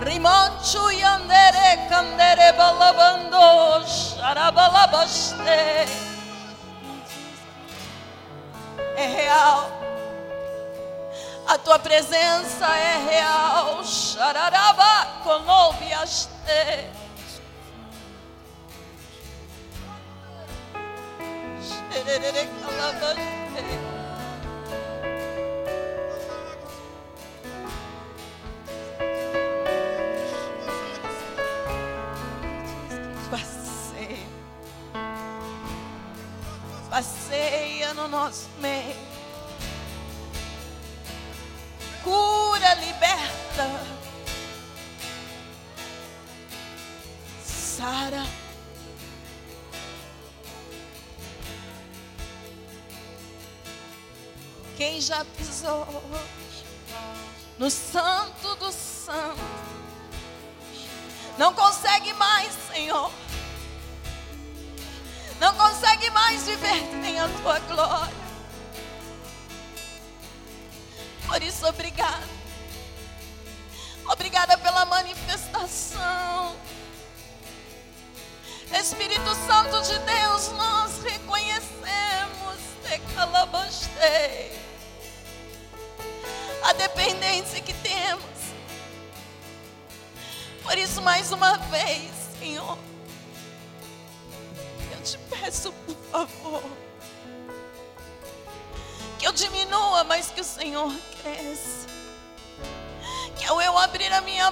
Rimanchu yandere kandere balabando xarabalabaste. É real. A tua presença é real. Xararaba conobiaste. Xerere já pisou no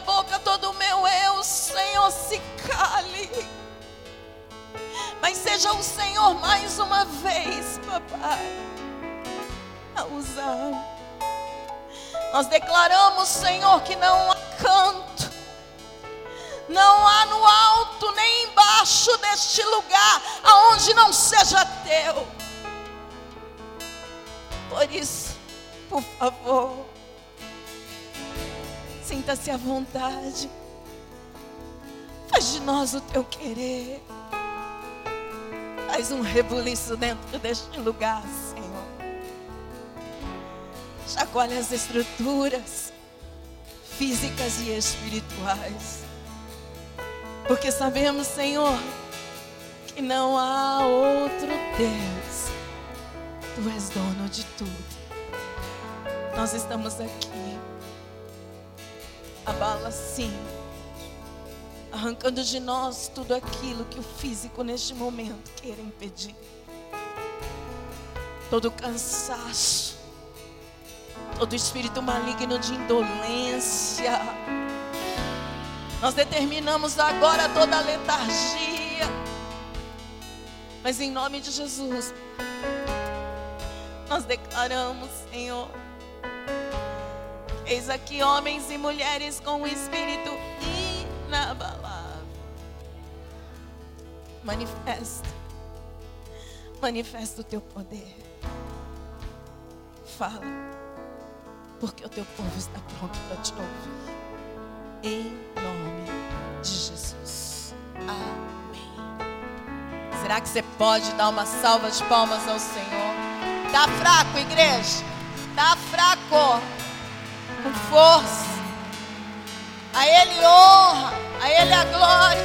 boca, todo o meu eu, Senhor, se cale. Mas seja o Senhor mais uma vez, papai, a usar. Nós declaramos, Senhor, que não há canto, não há no alto nem embaixo deste lugar aonde não seja teu. Por isso, por favor, sinta-se à vontade. Faz de nós o teu querer. Faz um rebuliço dentro deste lugar, Senhor. Chacoalha as estruturas físicas e espirituais. Porque sabemos, Senhor, que não há outro Deus. Tu és dono de tudo. Nós estamos aqui. Abala sim. Arrancando de nós tudo aquilo que o físico neste momento queira impedir. Todo cansaço. Todo espírito maligno de indolência. Nós determinamos agora toda a letargia. Mas em nome de Jesus, nós declaramos, Senhor, eis aqui homens e mulheres com o espírito inabalável. Manifesta, manifesta o teu poder. Fala, porque o teu povo está pronto para te ouvir. Em nome de Jesus. Amém. Será que você pode dar uma salva de palmas ao Senhor? Tá fraco, igreja? Tá fraco. Com força. A Ele honra, a Ele a glória,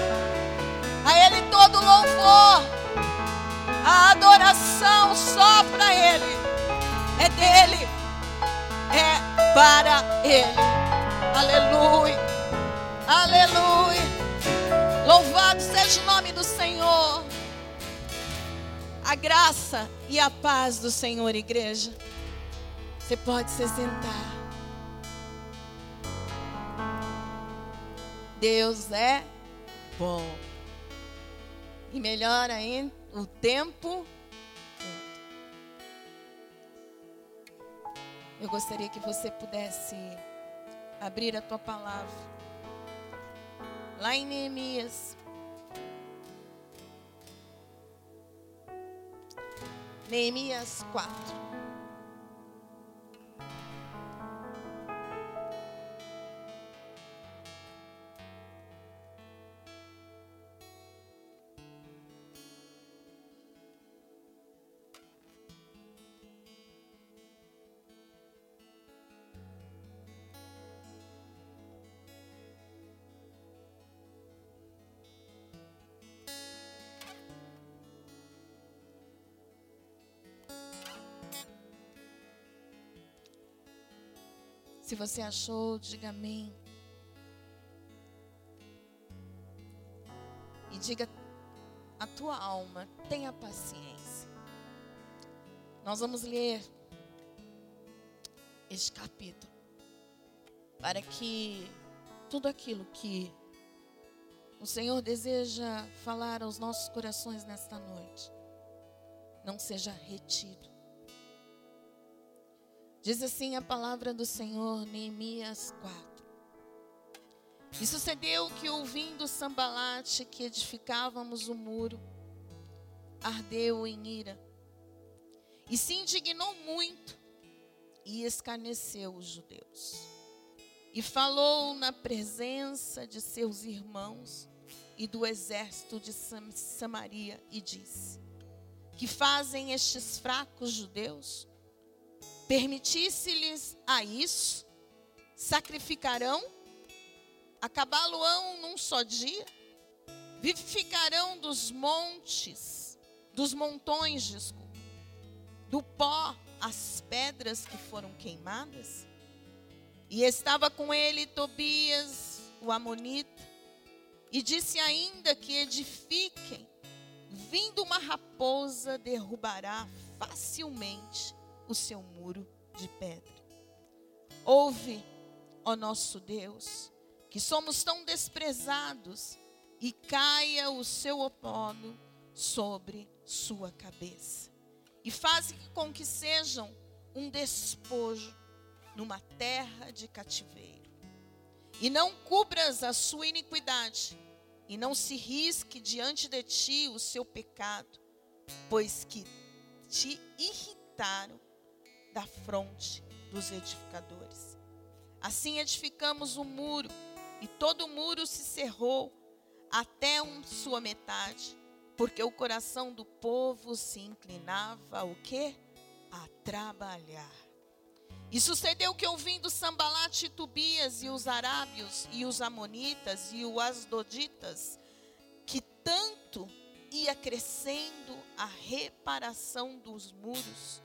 a Ele todo louvor, a adoração só para Ele. É dele, é para Ele. Aleluia, aleluia. Louvado seja o nome do Senhor. A graça e a paz do Senhor, igreja. Você pode se sentar. Deus é bom. E melhor ainda, o tempo. Eu gostaria que você pudesse abrir a tua palavra. Lá em Neemias. Neemias 4. Se você achou, diga amém. E diga a tua alma, tenha paciência. Nós vamos ler este capítulo para que tudo aquilo que o Senhor deseja falar aos nossos corações nesta noite não seja retido. Diz assim a palavra do Senhor, Neemias 4. E sucedeu que, ouvindo Sambalate que edificávamos o muro, ardeu em ira, e se indignou muito, e escarneceu os judeus. E falou na presença de seus irmãos e do exército de Samaria, e disse: Que fazem estes fracos judeus? Permitisse-lhes a isso, sacrificarão, acabá-lo-ão num só dia, vivificarão dos montes, dos montões, desculpa, do pó as pedras que foram queimadas. E estava com ele Tobias, o Amonita, e disse ainda que edifiquem, vindo uma raposa derrubará facilmente o seu muro de pedra. Ouve, ó nosso Deus, que somos tão desprezados e caia o seu opono sobre sua cabeça. E faz com que sejam um despojo numa terra de cativeiro. E não cubras a sua iniquidade, e não se risque diante de ti o seu pecado, pois que te irritaram da fronte dos edificadores. Assim edificamos o um muro, e todo o muro se cerrou até um, sua metade, porque o coração do povo se inclinava o quê? A trabalhar. E sucedeu que ouvindo Sambalate e Tubias e os arábios e os amonitas e os asdoditas, que tanto ia crescendo a reparação dos muros,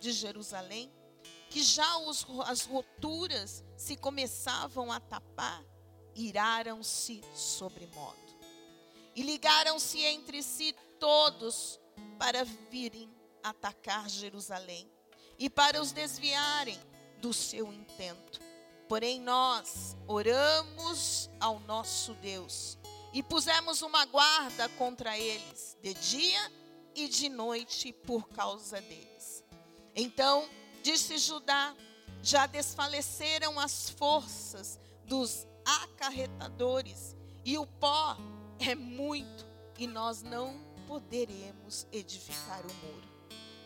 de Jerusalém, que já os, as roturas se começavam a tapar, iraram-se sobremodo. E ligaram-se entre si todos para virem atacar Jerusalém e para os desviarem do seu intento. Porém, nós oramos ao nosso Deus e pusemos uma guarda contra eles, de dia e de noite, por causa deles. Então disse Judá: já desfaleceram as forças dos acarretadores, e o pó é muito, e nós não poderemos edificar o muro.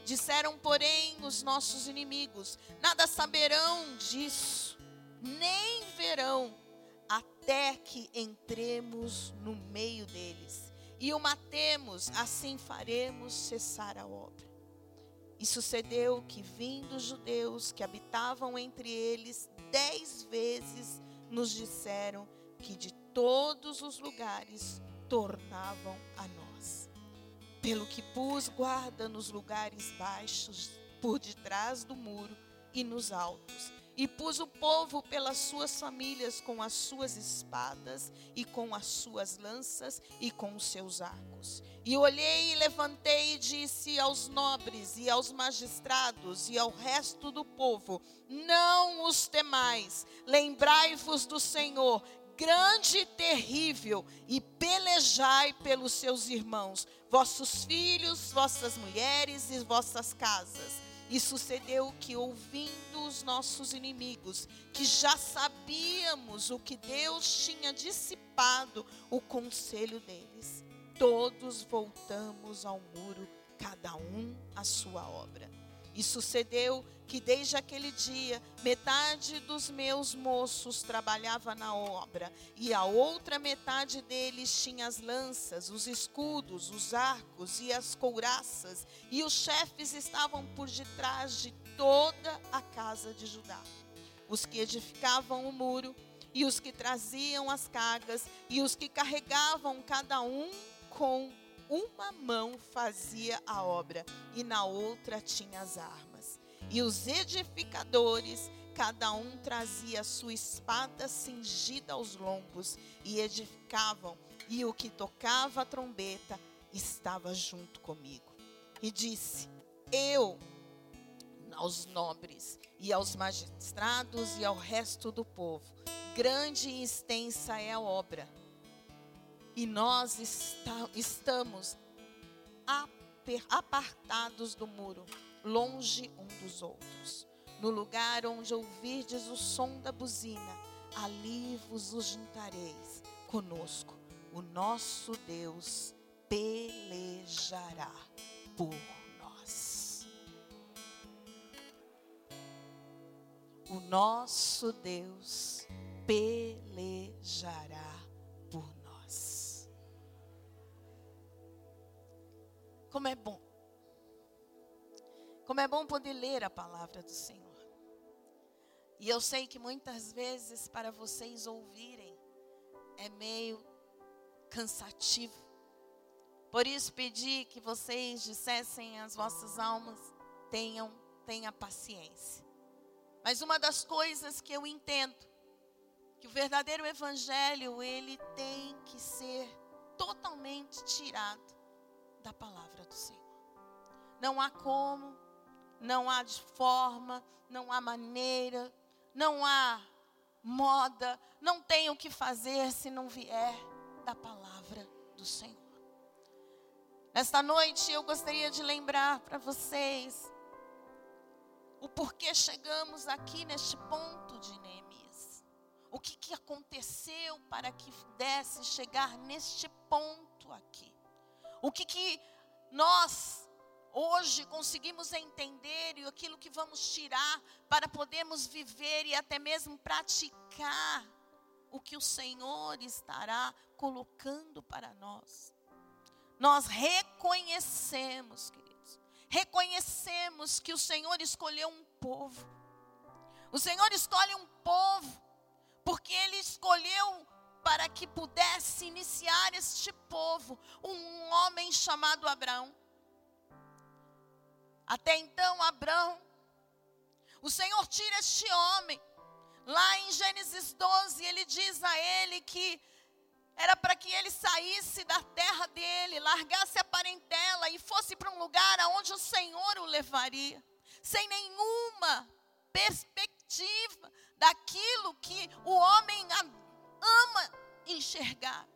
Disseram, porém, os nossos inimigos: nada saberão disso, nem verão, até que entremos no meio deles e o matemos, assim faremos cessar a obra. E sucedeu que, vindo os judeus que habitavam entre eles, dez vezes nos disseram que de todos os lugares tornavam a nós. Pelo que pus guarda nos lugares baixos, por detrás do muro e nos altos. E pus o povo pelas suas famílias com as suas espadas e com as suas lanças e com os seus arcos. E olhei e levantei e disse aos nobres e aos magistrados e ao resto do povo: Não os temais, lembrai-vos do Senhor, grande e terrível, e pelejai pelos seus irmãos, vossos filhos, vossas mulheres e vossas casas. E sucedeu que, ouvindo os nossos inimigos, que já sabíamos o que Deus tinha dissipado o conselho deles, todos voltamos ao muro, cada um à sua obra. E sucedeu que desde aquele dia, metade dos meus moços trabalhava na obra, e a outra metade deles tinha as lanças, os escudos, os arcos e as couraças, e os chefes estavam por detrás de toda a casa de Judá. Os que edificavam o muro, e os que traziam as cargas, e os que carregavam cada um com uma mão fazia a obra e na outra tinha as armas. E os edificadores, cada um trazia sua espada cingida aos lombos e edificavam, e o que tocava a trombeta estava junto comigo. E disse: Eu aos nobres e aos magistrados e ao resto do povo, grande e extensa é a obra e nós está, estamos apartados do muro, longe um dos outros. No lugar onde ouvirdes o som da buzina, ali vos juntareis conosco. O nosso Deus pelejará por nós. O nosso Deus pelejará Como é bom. Como é bom poder ler a palavra do Senhor. E eu sei que muitas vezes para vocês ouvirem é meio cansativo. Por isso pedi que vocês dissessem às vossas almas, tenham, tenha paciência. Mas uma das coisas que eu entendo que o verdadeiro evangelho ele tem que ser totalmente tirado da palavra do Senhor. Não há como, não há forma, não há maneira, não há moda, não tem o que fazer se não vier da palavra do Senhor. Nesta noite eu gostaria de lembrar para vocês o porquê chegamos aqui neste ponto de Neemias. O que, que aconteceu para que pudesse chegar neste ponto aqui. O que, que nós hoje conseguimos entender e aquilo que vamos tirar para podermos viver e até mesmo praticar o que o Senhor estará colocando para nós. Nós reconhecemos, queridos, reconhecemos que o Senhor escolheu um povo. O Senhor escolhe um povo, porque Ele escolheu para que pudesse iniciar este povo, um homem chamado Abraão. Até então, Abraão, o Senhor tira este homem. Lá em Gênesis 12, ele diz a ele que era para que ele saísse da terra dele, largasse a parentela e fosse para um lugar aonde o Senhor o levaria, sem nenhuma perspectiva daquilo que o homem ama enxergar.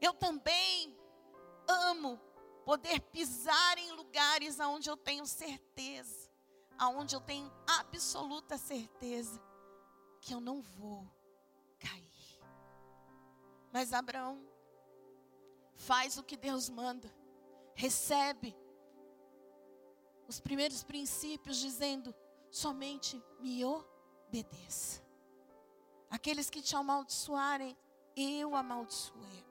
Eu também amo poder pisar em lugares aonde eu tenho certeza, aonde eu tenho absoluta certeza que eu não vou cair. Mas Abraão faz o que Deus manda, recebe os primeiros princípios dizendo: somente me obedeça. Aqueles que te amaldiçoarem, eu amaldiçoei,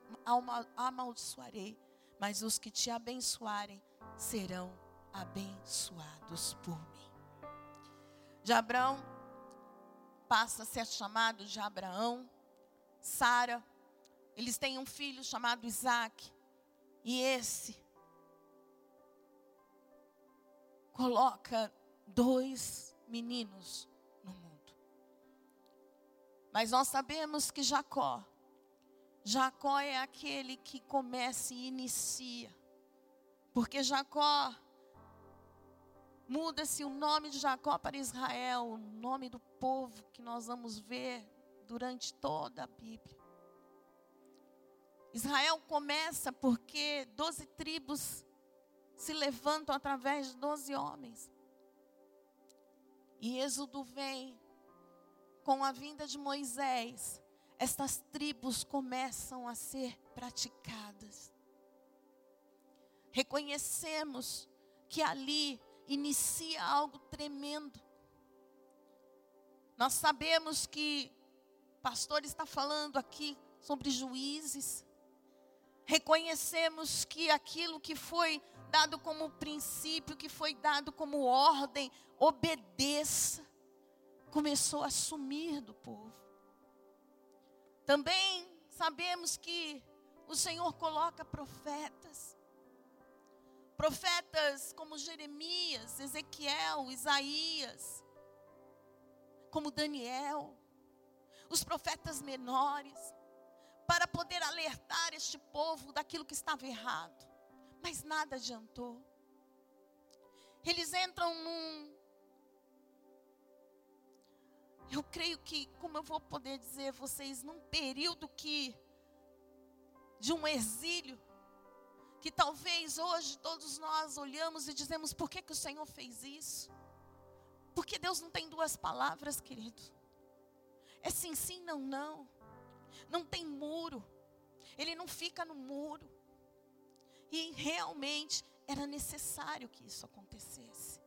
amaldiçoarei, mas os que te abençoarem serão abençoados por mim. De Abraão passa a ser chamado de Abraão, Sara, eles têm um filho chamado Isaac, e esse coloca dois meninos. Mas nós sabemos que Jacó, Jacó é aquele que começa e inicia. Porque Jacó muda-se o nome de Jacó para Israel, o nome do povo que nós vamos ver durante toda a Bíblia. Israel começa porque doze tribos se levantam através de doze homens. E Êxodo vem com a vinda de Moisés. Estas tribos começam a ser praticadas. Reconhecemos que ali inicia algo tremendo. Nós sabemos que o pastor está falando aqui sobre juízes. Reconhecemos que aquilo que foi dado como princípio, que foi dado como ordem, obedeça, começou a sumir do povo. Também sabemos que o Senhor coloca profetas. Profetas como Jeremias, Ezequiel, Isaías, como Daniel, os profetas menores, para poder alertar este povo daquilo que estava errado mas nada adiantou. Eles entram num. Eu creio que, como eu vou poder dizer a vocês, num período que. de um exílio, que talvez hoje todos nós olhamos e dizemos: por que, que o Senhor fez isso? Porque Deus não tem duas palavras, querido. É sim, sim, não, não. Não tem muro. Ele não fica no muro. E realmente era necessário que isso acontecesse.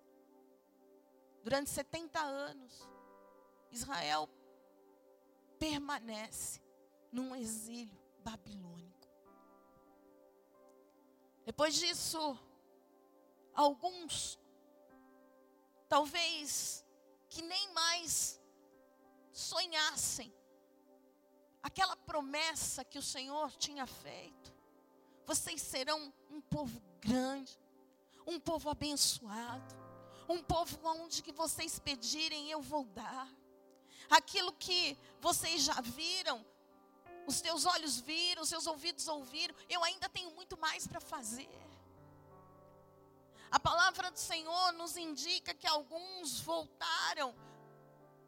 Durante 70 anos, Israel permanece num exílio babilônico. Depois disso, alguns, talvez que nem mais sonhassem aquela promessa que o Senhor tinha feito vocês serão um povo grande, um povo abençoado, um povo onde que vocês pedirem eu vou dar. Aquilo que vocês já viram, os teus olhos viram, os seus ouvidos ouviram, eu ainda tenho muito mais para fazer. A palavra do Senhor nos indica que alguns voltaram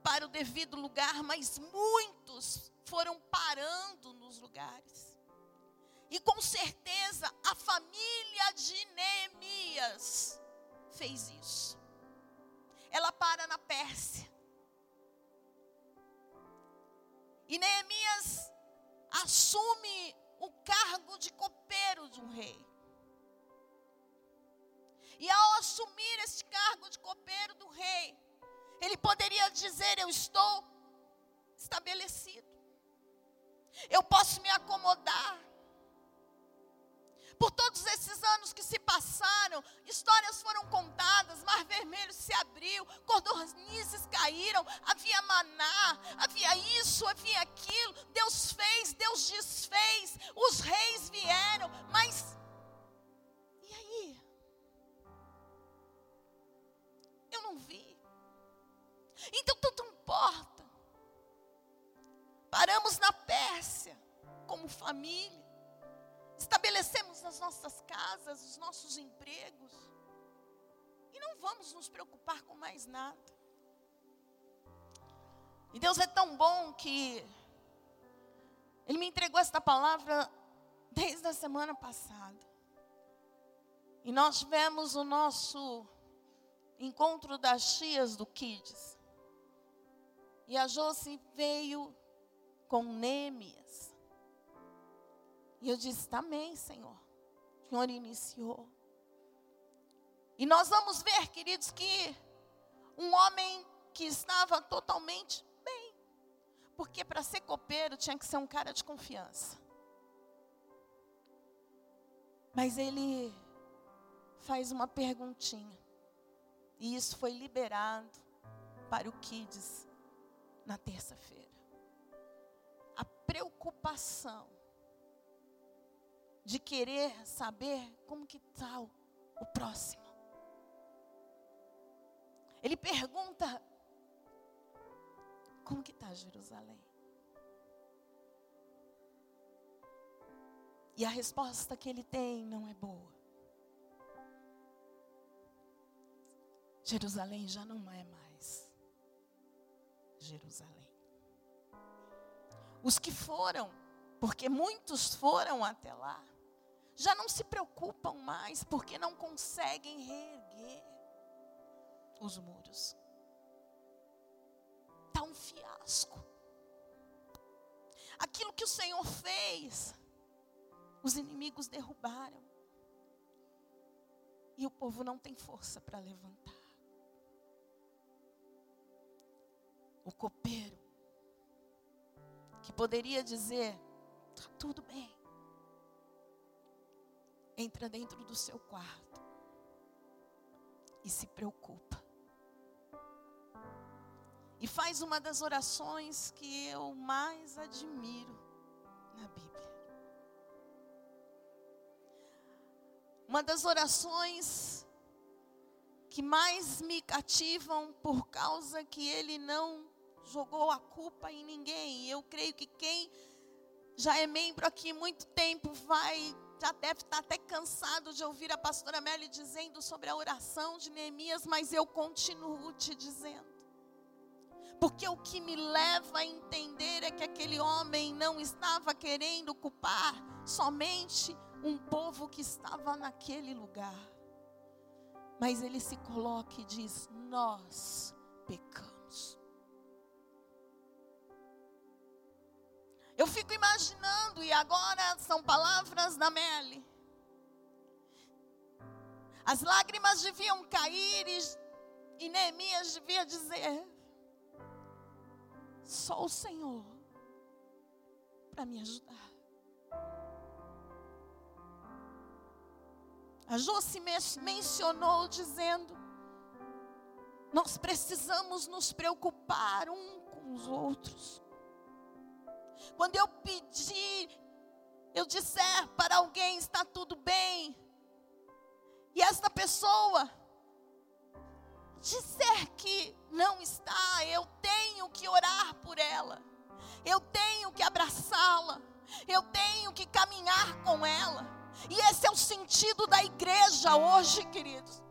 para o devido lugar, mas muitos foram parando nos lugares. E com certeza a família de Neemias fez isso. Ela para na Pérsia. E Neemias assume o cargo de copeiro de um rei. E ao assumir esse cargo de copeiro do rei, ele poderia dizer: Eu estou estabelecido. Eu posso me acomodar. Por todos esses anos que se passaram, histórias foram contadas, mar vermelho se abriu, cordonizes caíram, havia maná, havia isso, havia aquilo. Deus fez, Deus desfez, os reis vieram, mas e aí? Eu não vi. Então tanto importa. Paramos na Pérsia como família estabelecemos as nossas casas, os nossos empregos, e não vamos nos preocupar com mais nada. E Deus é tão bom que Ele me entregou esta palavra desde a semana passada. E nós tivemos o nosso encontro das tias do Kids. E a Josi veio com Nêmias. E eu disse: Amém, Senhor. O Senhor iniciou. E nós vamos ver, queridos, que um homem que estava totalmente bem, Porque para ser copeiro tinha que ser um cara de confiança. Mas ele faz uma perguntinha. E isso foi liberado para o Kids na terça-feira. A preocupação de querer saber como que está o próximo. Ele pergunta como que está Jerusalém? E a resposta que ele tem não é boa. Jerusalém já não é mais Jerusalém. Os que foram, porque muitos foram até lá, já não se preocupam mais, porque não conseguem reerguer os muros. Está um fiasco. Aquilo que o Senhor fez, os inimigos derrubaram. E o povo não tem força para levantar. O copeiro, que poderia dizer: está tudo bem, entra dentro do seu quarto e se preocupa. E faz uma das orações que eu mais admiro na Bíblia. Uma das orações que mais me cativam por causa que ele não jogou a culpa em ninguém. E eu creio que quem já é membro aqui muito tempo vai já deve estar até cansado de ouvir a pastora Melly dizendo sobre a oração de Neemias, mas eu continuo te dizendo. Porque o que me leva a entender é que aquele homem não estava querendo culpar somente um povo que estava naquele lugar. Mas ele se coloca e diz: Nós pecamos. Eu fico imaginando, e agora são palavras da Meli. As lágrimas deviam cair e, e Neemias devia dizer: Só o Senhor para me ajudar. A Josi mencionou dizendo: nós precisamos nos preocupar um com os outros. Quando eu pedir, eu disser para alguém está tudo bem, e esta pessoa disser que não está, eu tenho que orar por ela, eu tenho que abraçá-la, eu tenho que caminhar com ela. E esse é o sentido da igreja hoje, queridos.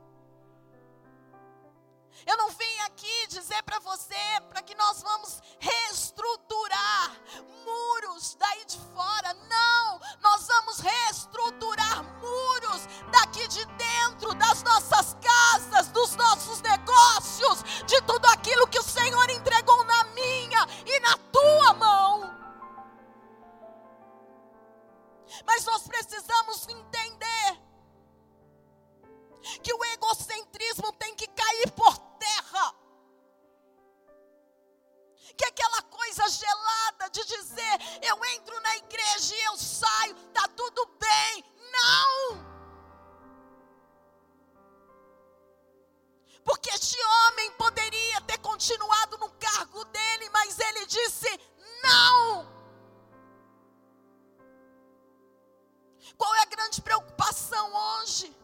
Eu não vim aqui dizer para você para que nós vamos reestruturar muros daí de fora. Não, nós vamos reestruturar muros daqui de dentro das nossas casas, dos nossos negócios, de tudo aquilo que o Senhor entregou na minha e na tua mão. Mas nós precisamos entender que o egocentrismo tem que cair por terra. Que aquela coisa gelada de dizer, eu entro na igreja e eu saio, tá tudo bem. Não! Porque este homem poderia ter continuado no cargo dele, mas ele disse: não! Qual é a grande preocupação hoje?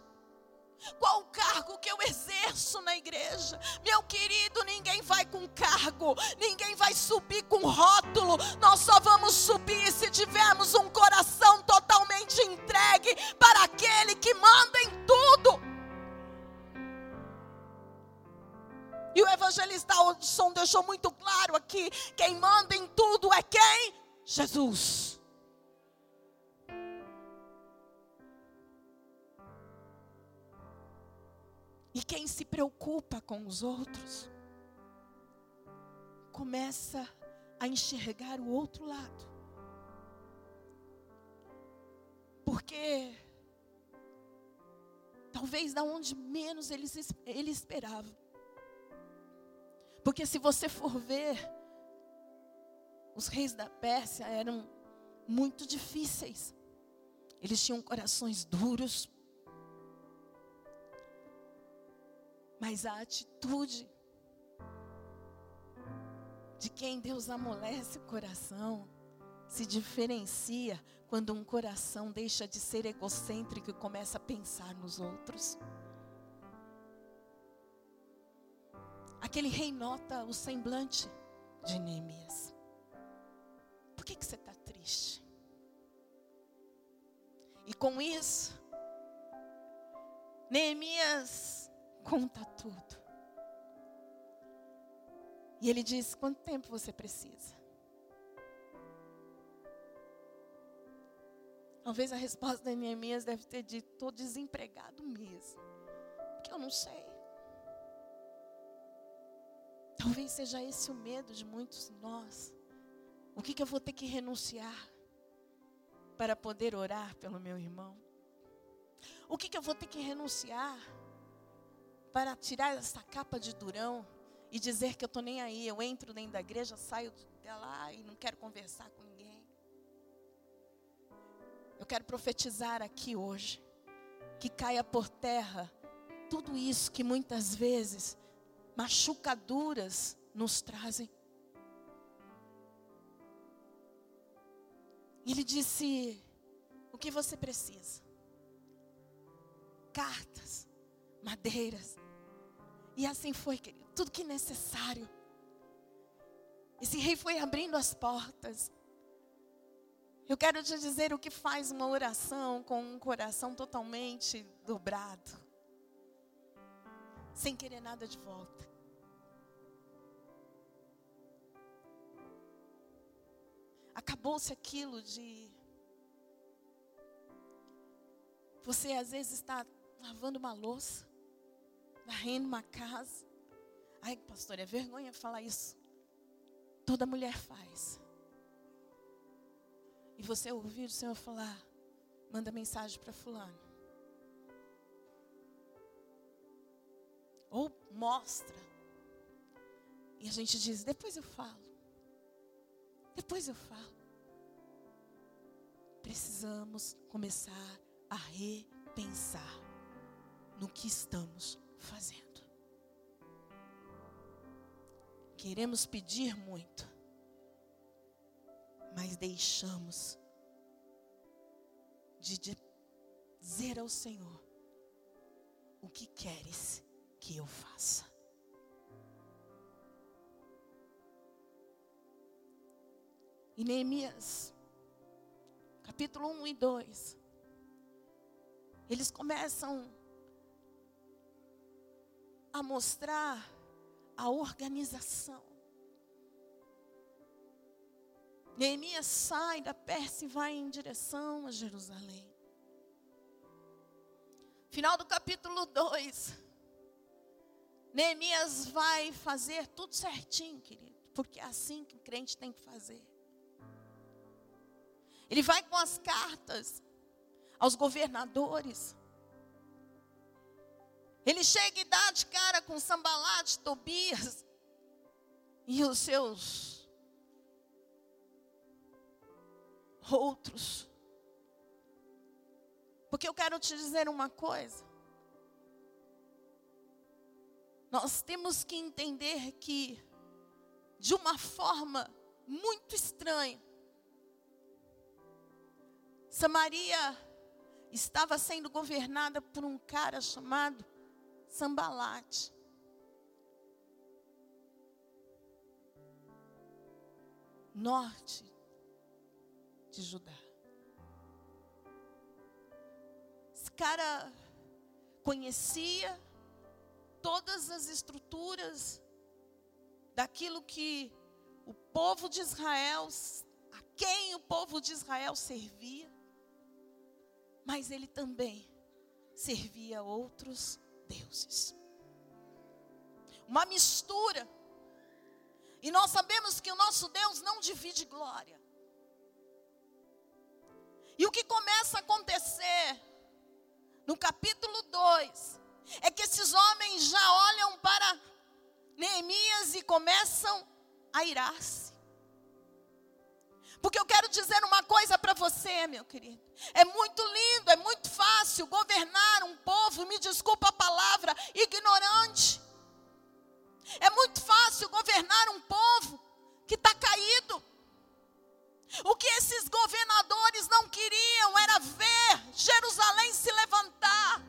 Qual o cargo que eu exerço na igreja? Meu querido, ninguém vai com cargo, ninguém vai subir com rótulo. Nós só vamos subir se tivermos um coração totalmente entregue para aquele que manda em tudo. E o evangelista Odson deixou muito claro aqui: quem manda em tudo é quem? Jesus. E quem se preocupa com os outros, começa a enxergar o outro lado. Porque talvez da onde menos ele, ele esperava. Porque se você for ver, os reis da Pérsia eram muito difíceis. Eles tinham corações duros. Mas a atitude de quem Deus amolece o coração se diferencia quando um coração deixa de ser egocêntrico e começa a pensar nos outros. Aquele rei nota o semblante de Neemias. Por que, que você está triste? E com isso, Neemias conta tudo. E ele diz: Quanto tempo você precisa? Talvez a resposta de Neemias deve ter dito: Estou desempregado mesmo. Porque eu não sei. Talvez seja esse o medo de muitos de nós. O que, que eu vou ter que renunciar para poder orar pelo meu irmão? O que, que eu vou ter que renunciar para tirar essa capa de durão e dizer que eu estou nem aí? Eu entro dentro da igreja, saio de lá e não quero conversar com ninguém. Eu quero profetizar aqui hoje que caia por terra tudo isso que muitas vezes machucaduras nos trazem. Ele disse: O que você precisa? Cartas, madeiras. E assim foi, querido, tudo que necessário. Esse rei foi abrindo as portas. Eu quero te dizer o que faz uma oração com um coração totalmente dobrado sem querer nada de volta. Acabou-se aquilo de. Você às vezes está lavando uma louça, varrendo uma casa. Ai, pastor, é vergonha falar isso. Toda mulher faz. E você ouvir o Senhor falar, manda mensagem para fulano. Ou mostra. E a gente diz: depois eu falo. Depois eu falo. Precisamos começar a repensar no que estamos fazendo. Queremos pedir muito, mas deixamos de dizer ao Senhor o que queres que eu faça. E Neemias, capítulo 1 e 2, eles começam a mostrar a organização. Neemias sai da Pérsia e vai em direção a Jerusalém. Final do capítulo 2. Neemias vai fazer tudo certinho, querido, porque é assim que o crente tem que fazer. Ele vai com as cartas aos governadores. Ele chega e dá de cara com Sambalate, Tobias e os seus outros. Porque eu quero te dizer uma coisa. Nós temos que entender que, de uma forma muito estranha, Samaria estava sendo governada por um cara chamado Sambalate. Norte de Judá. Esse cara conhecia todas as estruturas daquilo que o povo de Israel, a quem o povo de Israel servia, mas ele também servia outros deuses. Uma mistura. E nós sabemos que o nosso Deus não divide glória. E o que começa a acontecer no capítulo 2 é que esses homens já olham para Neemias e começam a irar-se. Porque eu quero dizer uma coisa para você, meu querido. É muito lindo, é muito fácil governar um povo, me desculpa a palavra, ignorante. É muito fácil governar um povo que está caído. O que esses governadores não queriam era ver Jerusalém se levantar,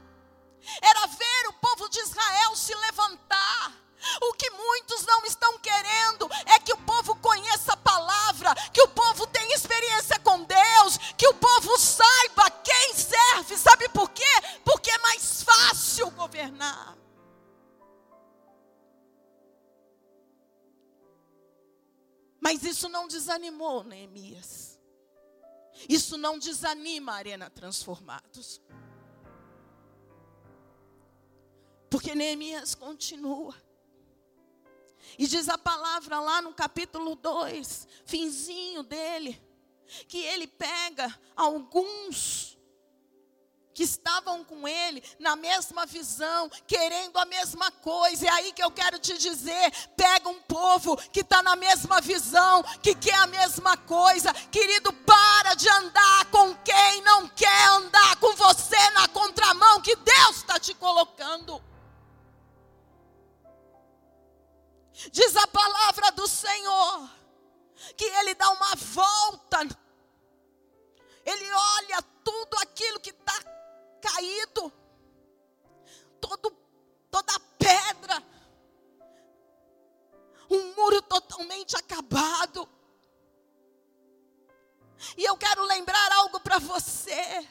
era ver o povo de Israel se levantar. O que muitos não estão querendo é que o povo conheça a palavra, que o povo tenha experiência com Deus, que o povo saiba quem serve. Sabe por quê? Porque é mais fácil governar. Mas isso não desanimou Neemias. Isso não desanima a Arena Transformados. Porque Neemias continua. E diz a palavra lá no capítulo 2, finzinho dele, que ele pega alguns que estavam com ele na mesma visão, querendo a mesma coisa. É aí que eu quero te dizer: pega um povo que está na mesma visão, que quer a mesma coisa. Querido, para de andar com quem não quer andar com você na contramão que Deus está te colocando. Diz a palavra do Senhor que Ele dá uma volta, Ele olha tudo aquilo que está caído, todo, toda pedra, um muro totalmente acabado. E eu quero lembrar algo para você.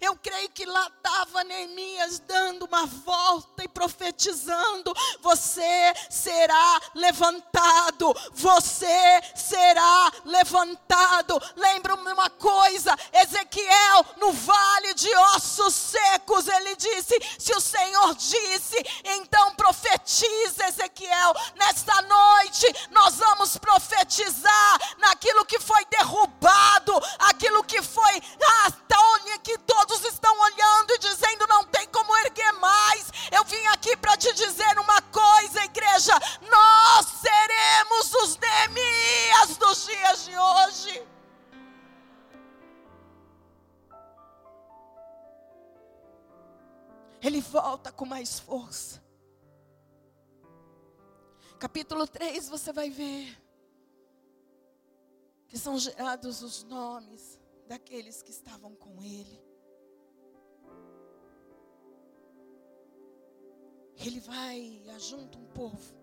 Eu creio que lá estava Neemias dando uma volta e profetizando: você será levantado, você será levantado. Lembro-me uma coisa: Ezequiel, no vale de ossos secos, ele disse: se o Senhor disse, então profetiza, Ezequiel. Nesta noite, nós vamos profetizar naquilo que foi derrubado, aquilo que foi, ah, olha que todos estão olhando e dizendo não tem como erguer mais. Eu vim aqui para te dizer uma coisa, igreja: nós seremos os Neemias dos dias de hoje. Ele volta com mais força. Capítulo 3 você vai ver que são gerados os nomes daqueles que estavam com ele. Ele vai ajunta um povo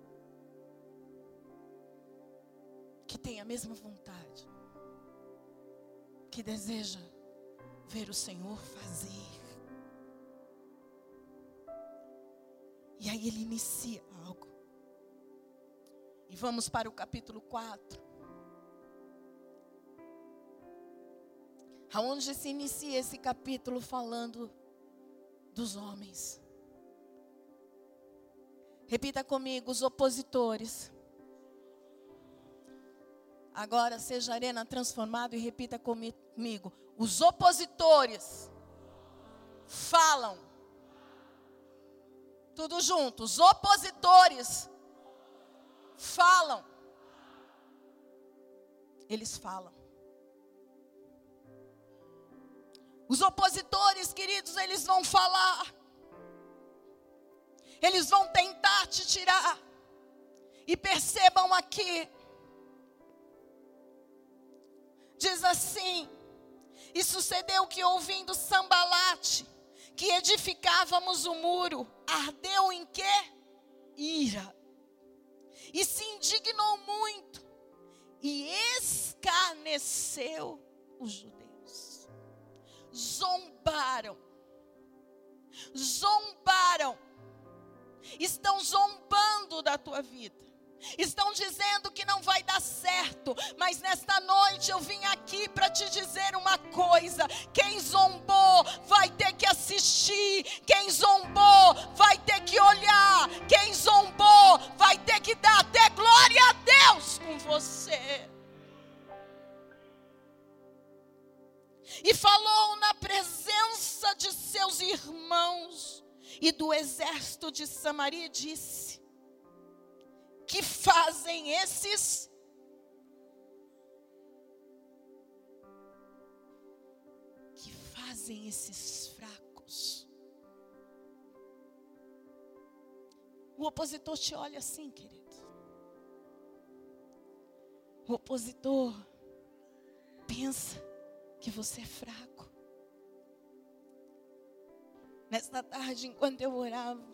que tem a mesma vontade, que deseja ver o Senhor fazer. E aí ele inicia algo. E vamos para o capítulo 4. Aonde se inicia esse capítulo falando dos homens. Repita comigo, os opositores. Agora seja arena transformado e repita comigo. Os opositores falam. Tudo junto. Os opositores falam. Eles falam. Os opositores, queridos, eles vão falar. Eles vão tentar te tirar. E percebam aqui. Diz assim: E sucedeu que ouvindo Sambalate, que edificávamos o muro, ardeu em quê? Ira. E se indignou muito e escarneceu os judeus zombaram. Zombaram. Estão zombando da tua vida. Estão dizendo que não vai dar certo, mas nesta noite eu vim aqui para te dizer uma coisa: quem zombou vai ter que assistir, quem zombou vai ter que olhar, quem zombou vai ter que dar até glória a Deus com você. e falou na presença de seus irmãos e do exército de Samaria disse: Que fazem esses? Que fazem esses fracos? O opositor te olha assim, querido. O opositor pensa que você é fraco. Nesta tarde, enquanto eu orava,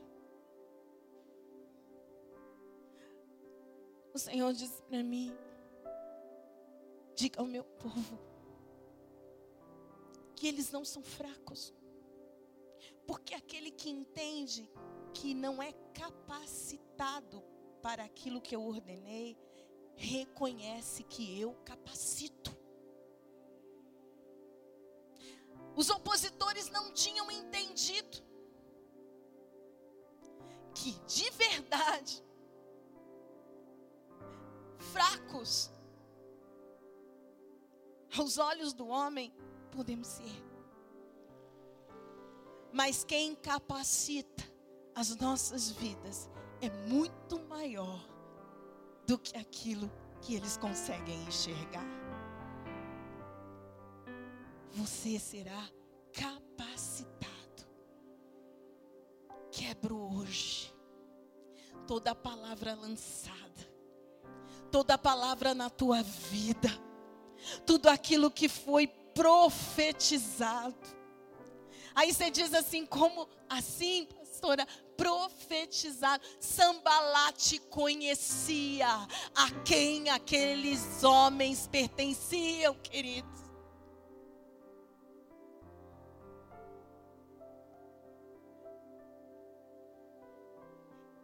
o Senhor disse para mim: diga ao meu povo que eles não são fracos. Porque aquele que entende que não é capacitado para aquilo que eu ordenei, reconhece que eu capacito. Os opositores não tinham entendido que de verdade, fracos, aos olhos do homem, podemos ser. Mas quem capacita as nossas vidas é muito maior do que aquilo que eles conseguem enxergar. Você será capacitado. Quebro hoje toda palavra lançada, toda palavra na tua vida, tudo aquilo que foi profetizado. Aí você diz assim, como assim, pastora? Profetizado. Sambalate conhecia a quem aqueles homens pertenciam, queridos.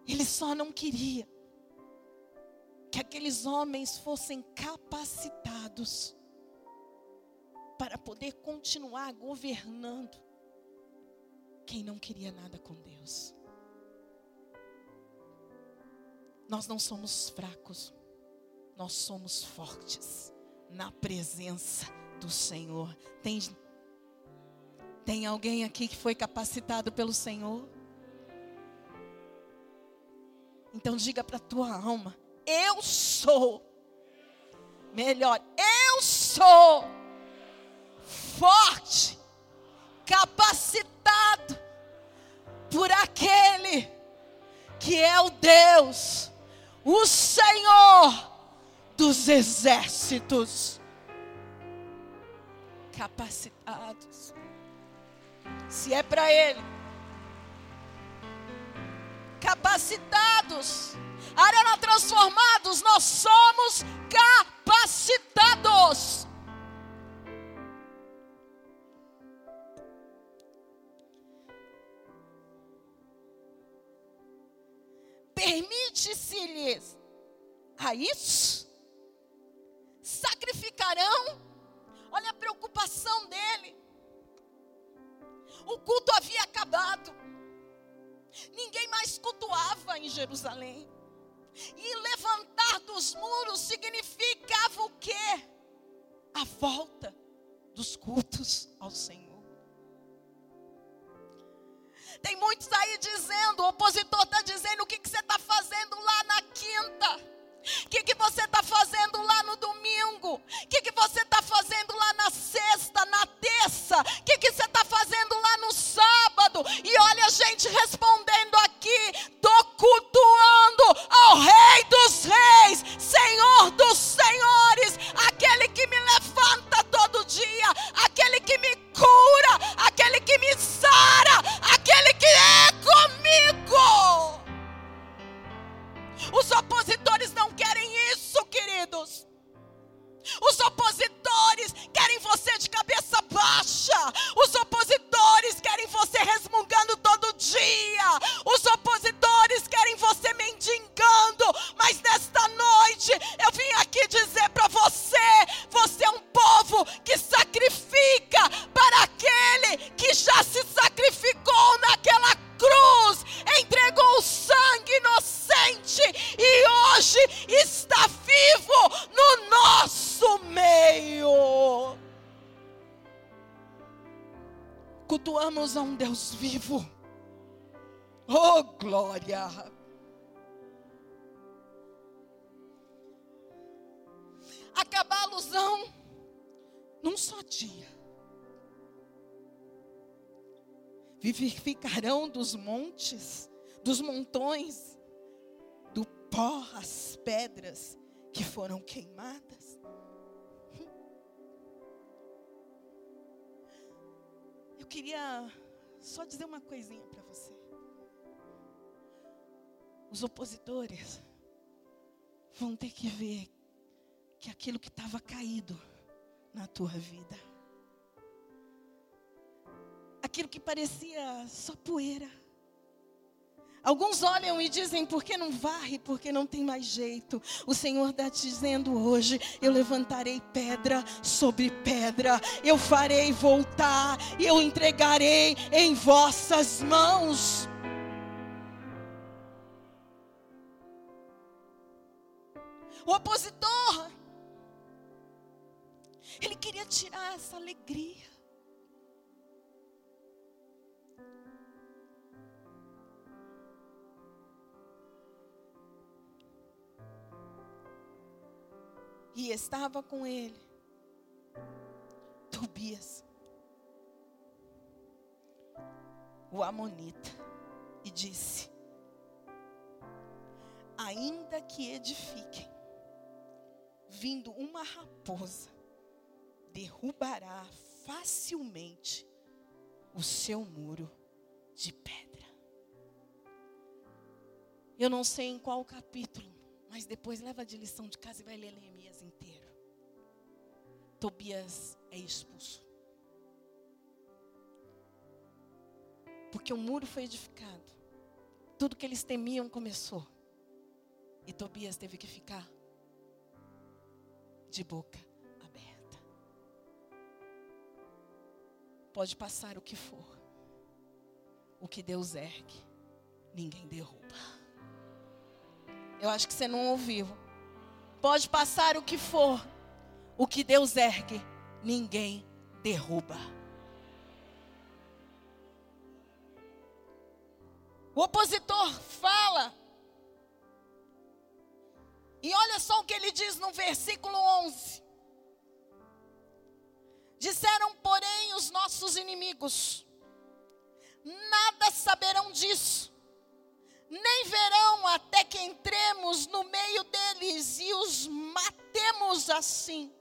Ele só não queria que aqueles homens fossem capacitados para poder continuar governando quem não queria nada com Deus. Nós não somos fracos, nós somos fortes na presença do Senhor. Tem, tem alguém aqui que foi capacitado pelo Senhor? Então diga para a tua alma: eu sou. Melhor, eu sou forte, capacitado por aquele que é o Deus, o Senhor dos exércitos. Capacitados. Se é para Ele capacitados. Arena transformados, nós somos capacitados. Permite-se-lhes a isso? Sacrificarão? Olha a preocupação dele. O culto havia acabado. Ninguém mais cultuava em Jerusalém. E levantar dos muros significava o quê? A volta dos cultos ao Senhor. Tem muitos aí dizendo, o opositor está dizendo o que, que você está fazendo lá na quinta. O que, que você está fazendo lá no domingo? O que, que você está fazendo lá na sexta, na terça? O que, que você está fazendo lá no sábado? E olha a gente respondendo aqui: estou cultuando ao Rei dos Reis, Senhor dos Senhores, aquele que me levanta todo dia, aquele que me cura, aquele que me sara, aquele que Vivo. Oh, glória! Acabar a alusão num só dia. vivificarão dos montes, dos montões, do pó as pedras que foram queimadas. Eu queria só dizer uma coisinha para você. Os opositores vão ter que ver que aquilo que estava caído na tua vida, aquilo que parecia só poeira, Alguns olham e dizem, por que não varre? Porque não tem mais jeito. O Senhor está dizendo hoje: eu levantarei pedra sobre pedra, eu farei voltar, eu entregarei em vossas mãos. O opositor, ele queria tirar essa alegria. E estava com ele Tobias, o Amonita, e disse: Ainda que edifiquem, vindo uma raposa, derrubará facilmente o seu muro de pedra. Eu não sei em qual capítulo, mas depois leva de lição de casa e vai ler Neemias inteiro. Tobias é expulso. Porque o muro foi edificado. Tudo que eles temiam começou. E Tobias teve que ficar de boca aberta. Pode passar o que for. O que Deus ergue, ninguém derruba. Eu acho que você não ouviu. Pode passar o que for, o que Deus ergue, ninguém derruba. O opositor fala. E olha só o que ele diz no versículo 11. Disseram, porém, os nossos inimigos: nada saberão disso nem verão até que entremos no meio deles e os matemos assim.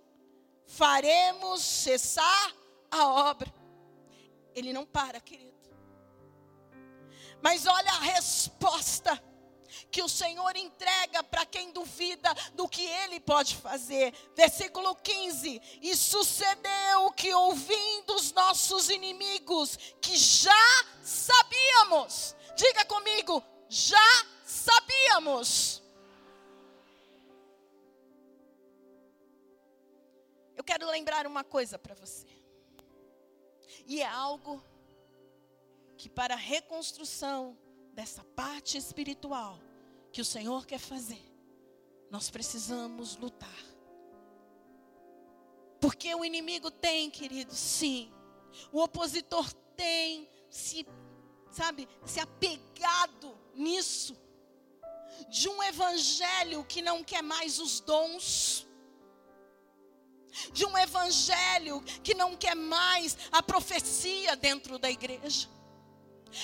Faremos cessar a obra. Ele não para, querido. Mas olha a resposta que o Senhor entrega para quem duvida do que ele pode fazer. Versículo 15: E sucedeu que, ouvindo os nossos inimigos, que já sabíamos, diga comigo, já sabíamos. Eu quero lembrar uma coisa para você. E é algo que, para a reconstrução dessa parte espiritual que o Senhor quer fazer, nós precisamos lutar. Porque o inimigo tem, querido, sim. O opositor tem se, sabe, se apegado nisso, de um evangelho que não quer mais os dons, de um evangelho que não quer mais a profecia dentro da igreja,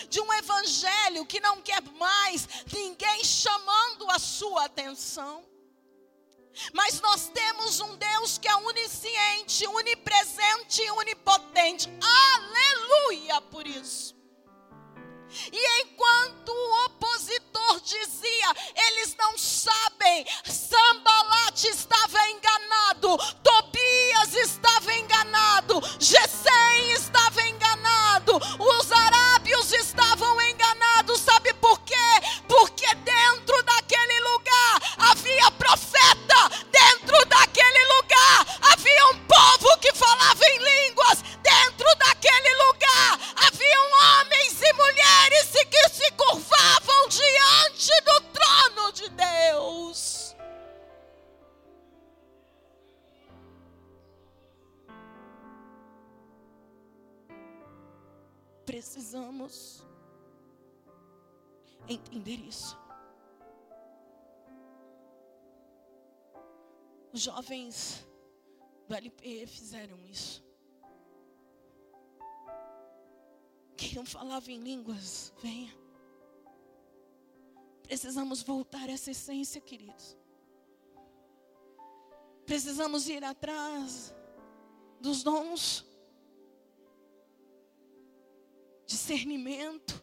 de um evangelho que não quer mais ninguém chamando a sua atenção. Mas nós temos um Deus que é onisciente, onipresente e onipotente. Aleluia por isso. E enquanto o opositor dizia, eles não sabem, Sambalate estava enganado, Tobias estava enganado, Gesem estava enganado, os arábios estavam enganados, sabe por quê? Porque dentro daquele lugar havia profeta, dentro daquele lugar havia um povo que falava em línguas, Precisamos entender isso. Os jovens do LP fizeram isso. Quem não falava em línguas, venha. Precisamos voltar a essa essência, queridos. Precisamos ir atrás dos dons. Discernimento.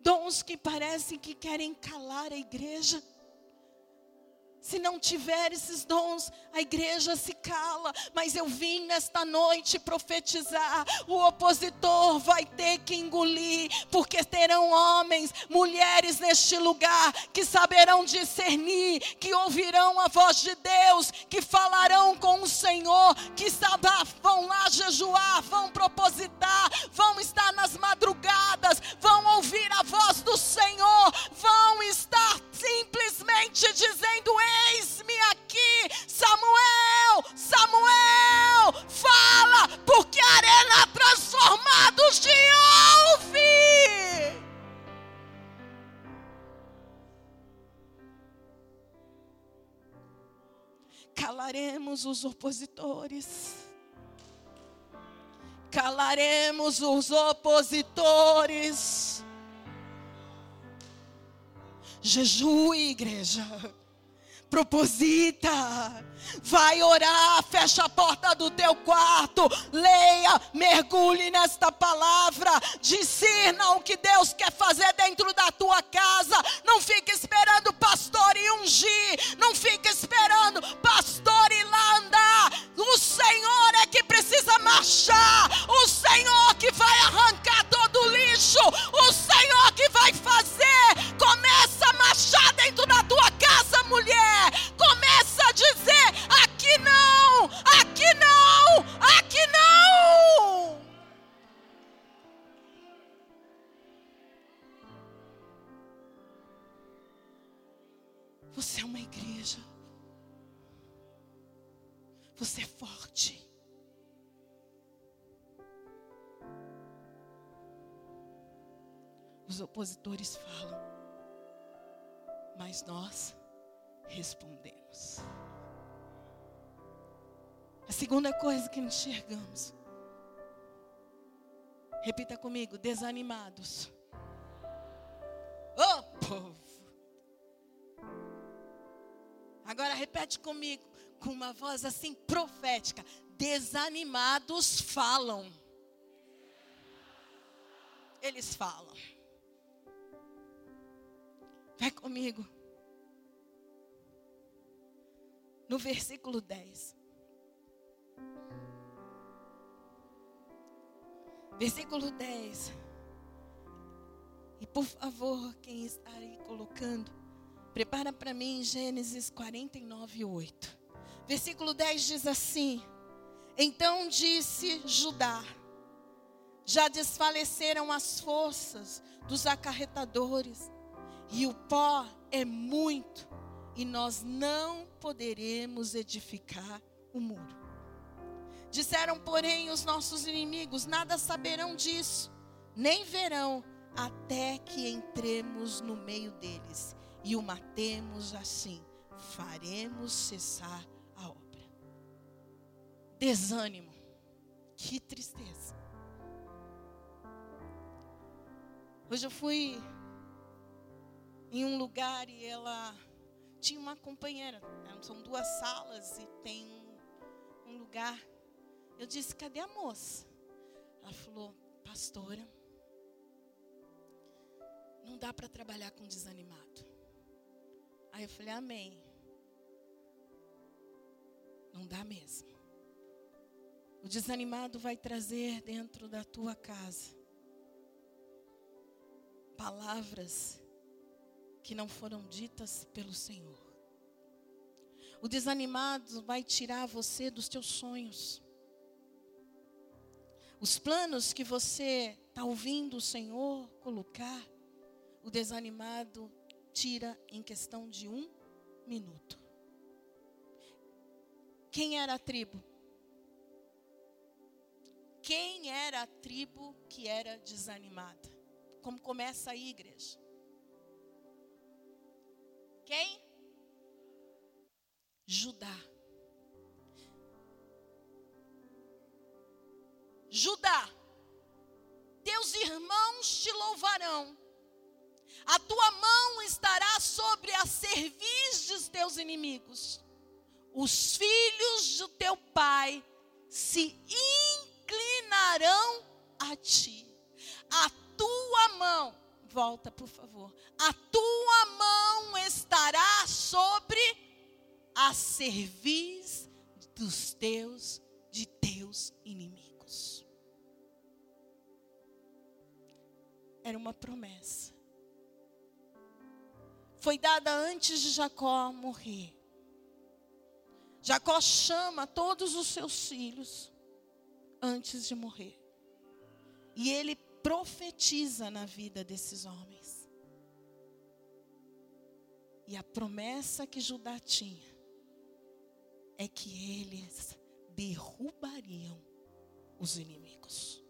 Dons que parecem que querem calar a igreja. Se não tiver esses dons, a igreja se cala. Mas eu vim nesta noite profetizar: o opositor vai ter que engolir, porque terão homens, mulheres neste lugar que saberão discernir, que ouvirão a voz de Deus, que falarão com o Senhor, que vão lá jejuar, vão propositar, vão estar nas madrugadas, vão ouvir a voz do Senhor, vão estar simplesmente dizendo: Eis-me aqui, Samuel, Samuel, fala, porque a arena transformados te ouve. Calaremos os opositores. Calaremos os opositores. Jejue, igreja proposita. Vai orar, fecha a porta do teu quarto, leia, mergulhe nesta palavra, discerna o que Deus quer fazer dentro da tua casa. Não fique esperando o pastor ir ungir, não fique esperando pastor ir lá andar. O Senhor é que precisa marchar, o Senhor que vai arrancar todo o lixo, o Senhor que vai fazer. Começa a marchar dentro da tua casa, mulher. Começa a dizer: aqui não, aqui não, aqui não. Você é uma igreja. Você é forte. Os opositores falam, mas nós respondemos. A segunda coisa que enxergamos. Repita comigo: desanimados. Oh, povo. Agora repete comigo, com uma voz assim profética: desanimados falam. Eles falam. Vai comigo. No versículo 10. Versículo 10. E por favor, quem está aí colocando, prepara para mim Gênesis 49, 8. Versículo 10 diz assim: Então disse Judá: Já desfaleceram as forças dos acarretadores, e o pó é muito, e nós não poderemos edificar o muro. Disseram, porém, os nossos inimigos: nada saberão disso, nem verão, até que entremos no meio deles e o matemos assim, faremos cessar a obra. Desânimo, que tristeza. Hoje eu fui em um lugar e ela tinha uma companheira. São duas salas e tem um, um lugar. Eu disse: cadê a moça? Ela falou: pastora, não dá para trabalhar com desanimado. Aí eu falei: amém. Não dá mesmo. O desanimado vai trazer dentro da tua casa palavras que não foram ditas pelo Senhor. O desanimado vai tirar você dos teus sonhos. Os planos que você está ouvindo o Senhor colocar, o desanimado tira em questão de um minuto. Quem era a tribo? Quem era a tribo que era desanimada? Como começa aí, igreja? Quem? Judá. Judá, teus irmãos te louvarão. A tua mão estará sobre a cerviz dos teus inimigos. Os filhos do teu pai se inclinarão a ti. A tua mão, volta por favor. A tua mão estará sobre a cerviz dos teus de teus inimigos. Era uma promessa. Foi dada antes de Jacó morrer. Jacó chama todos os seus filhos antes de morrer. E ele profetiza na vida desses homens. E a promessa que Judá tinha é que eles derrubariam os inimigos.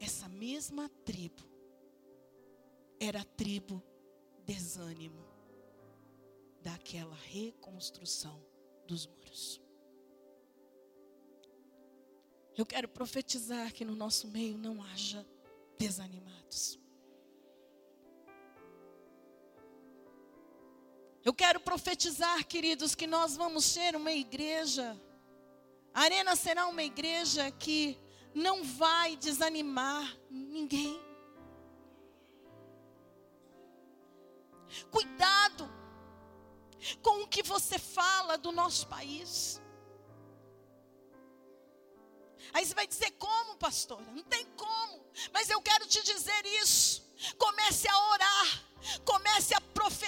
Essa mesma tribo era a tribo desânimo daquela reconstrução dos muros. Eu quero profetizar que no nosso meio não haja desanimados. Eu quero profetizar, queridos, que nós vamos ser uma igreja. A arena será uma igreja que não vai desanimar ninguém. Cuidado com o que você fala do nosso país. Aí você vai dizer como, pastora? Não tem como. Mas eu quero te dizer isso. Comece a orar. Comece a, profe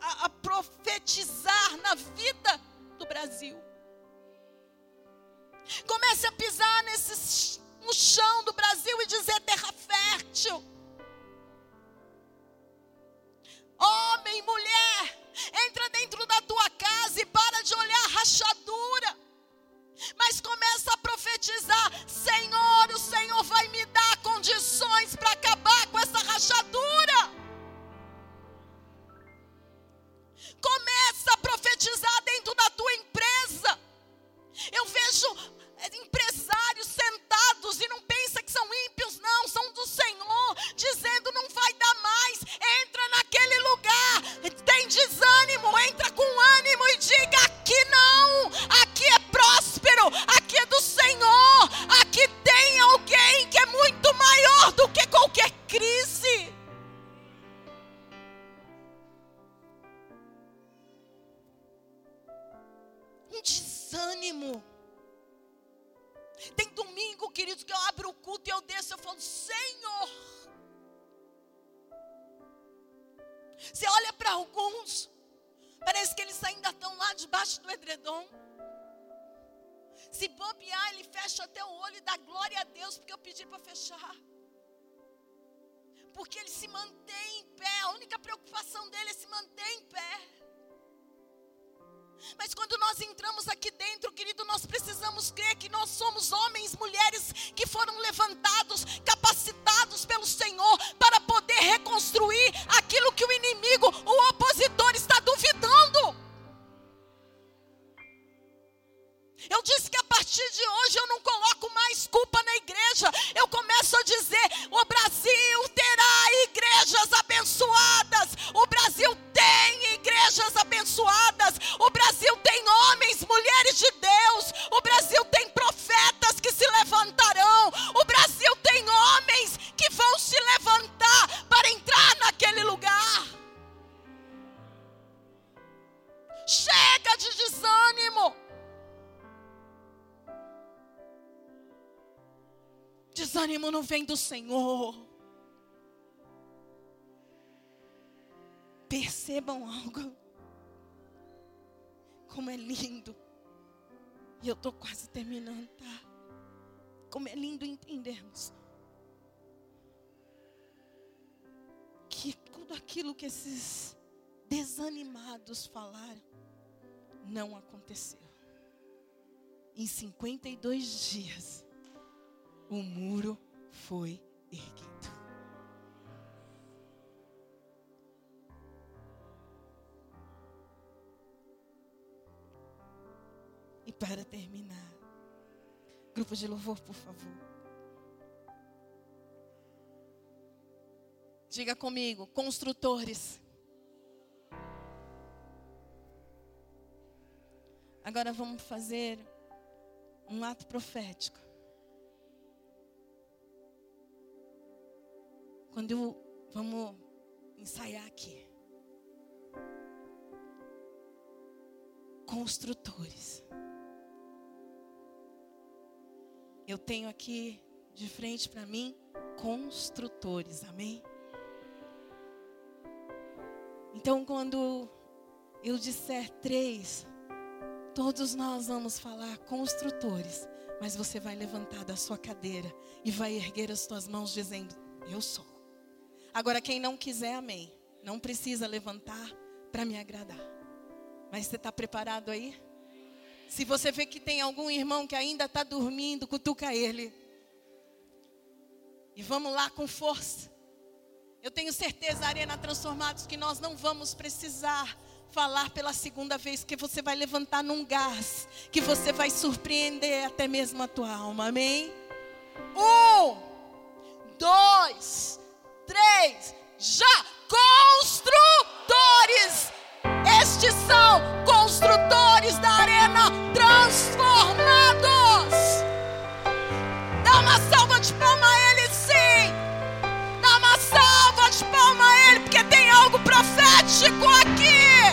a, a profetizar na vida do Brasil. Comece a pisar nesse, no chão do Brasil e dizer terra fértil. Homem, mulher, entra dentro da tua casa e para de olhar a rachadura. Mas começa a profetizar: Senhor, o Senhor vai me dar condições para acabar com essa rachadura. Começa a profetizar dentro da tua empresa. Eu vejo empresários sentados e não pensa que são ímpios, não, são do Senhor, dizendo não vai dar mais. Entra naquele lugar, tem desânimo, entra com ânimo e diga: aqui não, aqui é próspero, aqui é do Senhor, aqui tem alguém que é muito maior do que qualquer crise. Tem domingo, queridos, que eu abro o culto e eu desço eu falo, Senhor. Você olha para alguns, parece que eles ainda estão lá debaixo do edredom. Se bobear, ele fecha até o olho e dá glória a Deus, porque eu pedi para fechar. Porque ele se mantém em pé, a única preocupação dele é se manter em pé. Mas quando nós entramos aqui dentro, querido, nós precisamos crer que nós somos homens, mulheres que foram levantados, capacitados pelo Senhor para poder reconstruir aquilo que o inimigo, o opositor está duvidando. Eu disse que a partir de hoje eu não coloco mais culpa na igreja. Vem do Senhor. Percebam algo. Como é lindo. E eu estou quase terminando, tá? Como é lindo entendermos. Que tudo aquilo que esses desanimados falaram não aconteceu. Em 52 dias o muro foi erguido. E para terminar, Grupo de louvor, por favor. Diga comigo, construtores. Agora vamos fazer um ato profético. Quando eu, vamos ensaiar aqui. Construtores. Eu tenho aqui de frente para mim construtores, amém? Então, quando eu disser três, todos nós vamos falar construtores, mas você vai levantar da sua cadeira e vai erguer as suas mãos dizendo: Eu sou. Agora, quem não quiser, amém. Não precisa levantar para me agradar. Mas você está preparado aí? Se você vê que tem algum irmão que ainda está dormindo, cutuca ele. E vamos lá com força. Eu tenho certeza, Arena Transformados, que nós não vamos precisar falar pela segunda vez, que você vai levantar num gás, que você vai surpreender até mesmo a tua alma, amém? Um, dois, três, já! Construtores! Estes são construtores da Arena Transformados! Dá uma salva de palma a ele, sim! Dá uma salva de palma a ele, porque tem algo profético aqui!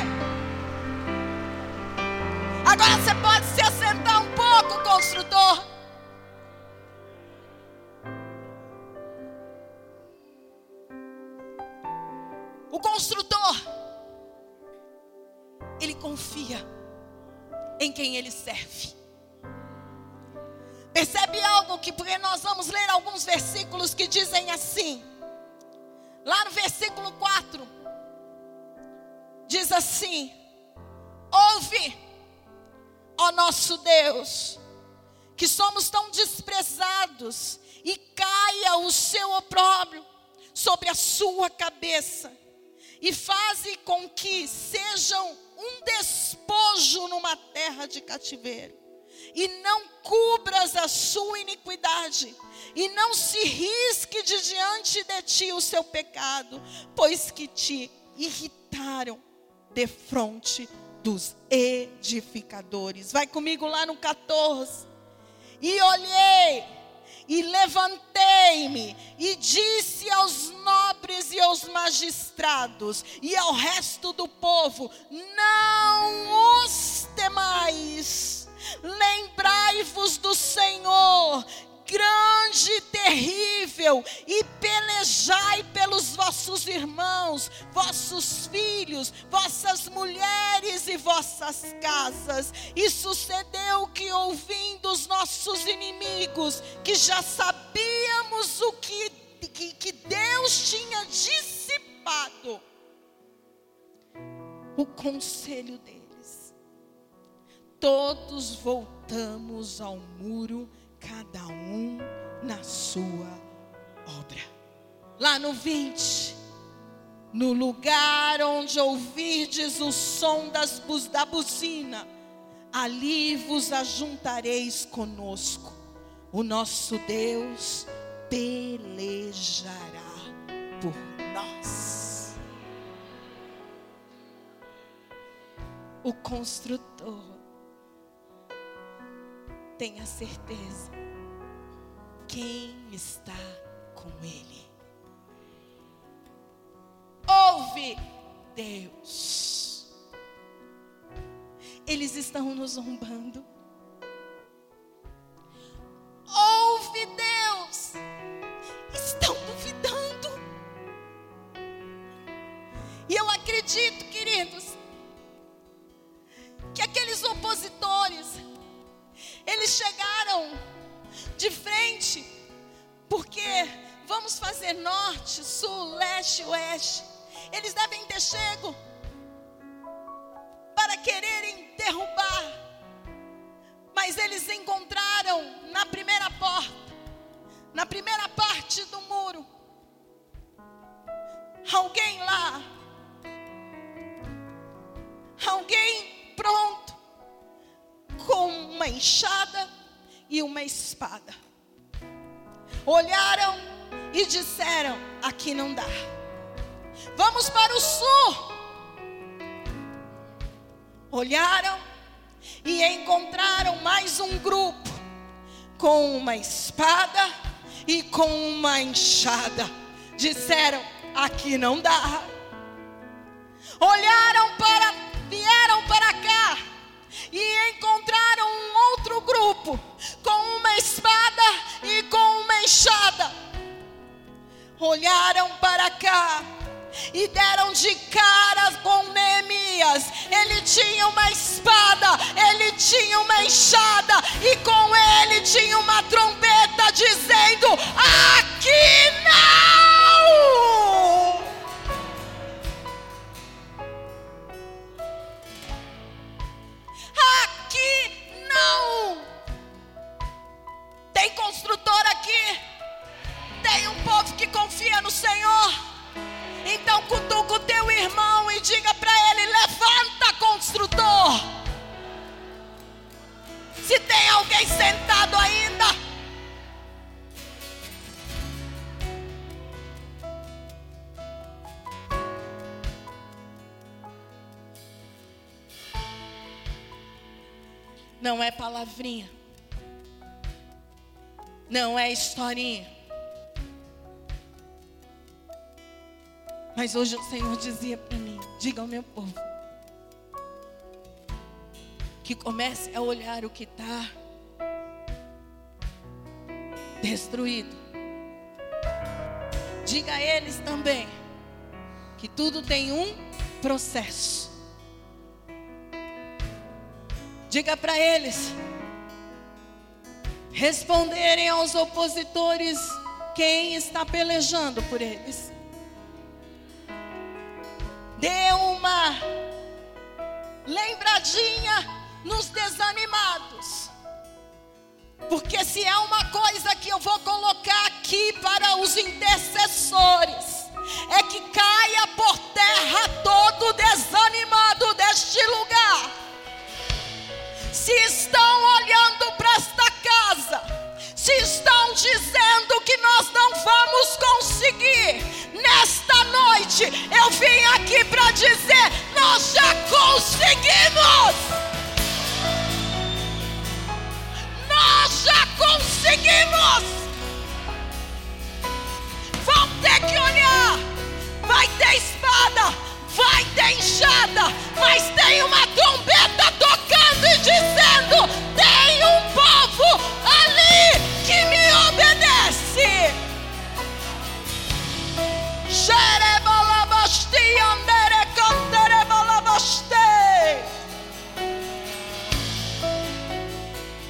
Agora você pode se assentar um pouco, construtor. O construtor, ele confia em quem ele serve. Percebe algo que, porque nós vamos ler alguns versículos que dizem assim, lá no versículo 4, diz assim: Ouve, ó nosso Deus, que somos tão desprezados, e caia o seu opróbrio sobre a sua cabeça, e faze com que sejam um despojo numa terra de cativeiro, e não cubras a sua iniquidade, e não se risque de diante de ti o seu pecado, pois que te irritaram de fronte dos edificadores. Vai comigo lá no 14. E olhei, e levantei-me, e disse aos nobres e aos magistrados, e ao resto do povo: Não os temais, lembrai-vos do Senhor, grande e pelejai pelos vossos irmãos, vossos filhos, vossas mulheres e vossas casas. E sucedeu que, ouvindo os nossos inimigos, que já sabíamos o que, que, que Deus tinha dissipado, o conselho deles, todos voltamos ao muro cada um na sua obra. Lá no 20, no lugar onde ouvirdes o som das buz, da buzina, ali vos ajuntareis conosco. O nosso Deus pelejará por nós. O construtor tenha certeza quem está com Ele. Ouve Deus. Eles estão nos zombando. Ouve Deus. Estão duvidando. E eu acredito, queridos, que aqueles opositores, eles chegaram de frente, porque vamos fazer norte, sul, leste, oeste. Eles devem ter chego para quererem derrubar, mas eles encontraram na primeira porta, na primeira parte do muro, alguém lá, alguém pronto, com uma enxada e uma espada. Olharam e disseram: aqui não dá. Vamos para o sul. Olharam e encontraram mais um grupo com uma espada e com uma enxada. Disseram: aqui não dá. Olharam para, vieram para cá e encontraram um outro grupo com uma espada e com uma enxada. Olharam para cá e deram de cara com Neemias. Ele tinha uma espada, ele tinha uma enxada, e com ele tinha uma trombeta dizendo: Aqui não! Aqui não! Tem construtor aqui? Tem um povo que confia no Senhor? Então cutuca o teu irmão e diga para ele: levanta, construtor. Se tem alguém sentado ainda, não é palavrinha, não é historinha. Mas hoje o Senhor dizia para mim: diga ao meu povo que comece a olhar o que está destruído. Diga a eles também que tudo tem um processo. Diga para eles responderem aos opositores quem está pelejando por eles. Dê uma lembradinha nos desanimados. Porque se é uma coisa que eu vou colocar aqui para os intercessores, é que caia por terra todo desanimado deste lugar. Se estão olhando para esta casa, se estão dizendo que nós não vamos conseguir, nesta noite eu vim aqui para dizer: nós já conseguimos! Nós já conseguimos! Vão ter que olhar, vai ter espada, vai ter enxada, mas tem uma trombeta tocando e dizendo: tem um povo ali que me obedece.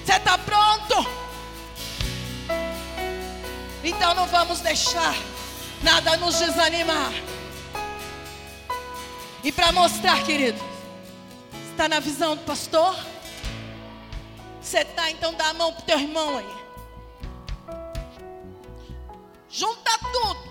Você está pronto? Então não vamos deixar nada nos desanimar. E para mostrar, querido, está na visão do pastor? Você está, então dá a mão pro teu irmão aí. Junta tudo.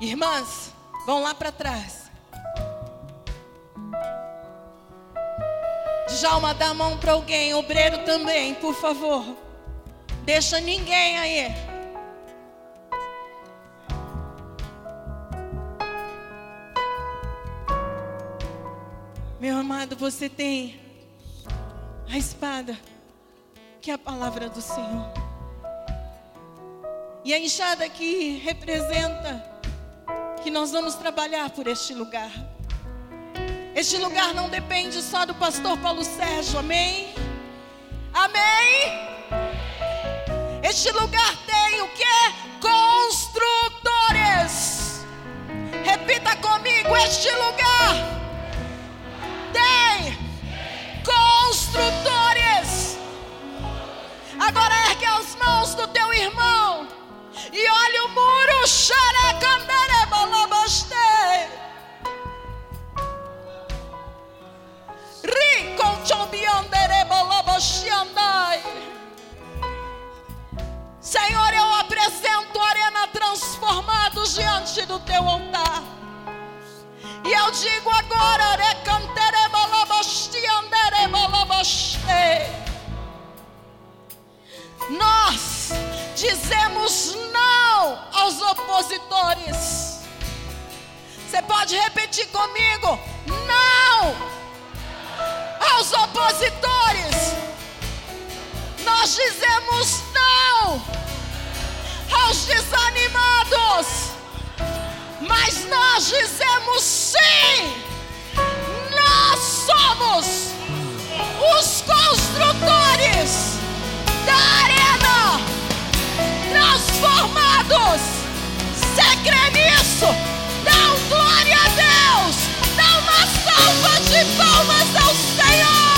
Irmãs, vão lá para trás. Djalma, dá a mão para alguém, obreiro também, por favor. Deixa ninguém aí. Meu amado, você tem a espada, que é a palavra do Senhor. E a enxada que representa que nós vamos trabalhar por este lugar. Este lugar não depende só do pastor Paulo Sérgio, amém? Amém? Este lugar tem o que? Construtores. Repita comigo: este lugar Agora ergue as mãos do teu irmão e olha o muro. Riconchombianderebalabaxiandai. Senhor, eu apresento arena transformados diante do teu altar. E eu digo agora, nós dizemos não aos opositores. Você pode repetir comigo? Não aos opositores. Nós dizemos não aos desanimados. Mas nós dizemos sim. Nós somos os construtores da arena transformados. Você crê nisso? Dá glória a Deus. Dá uma salva de palmas ao Senhor.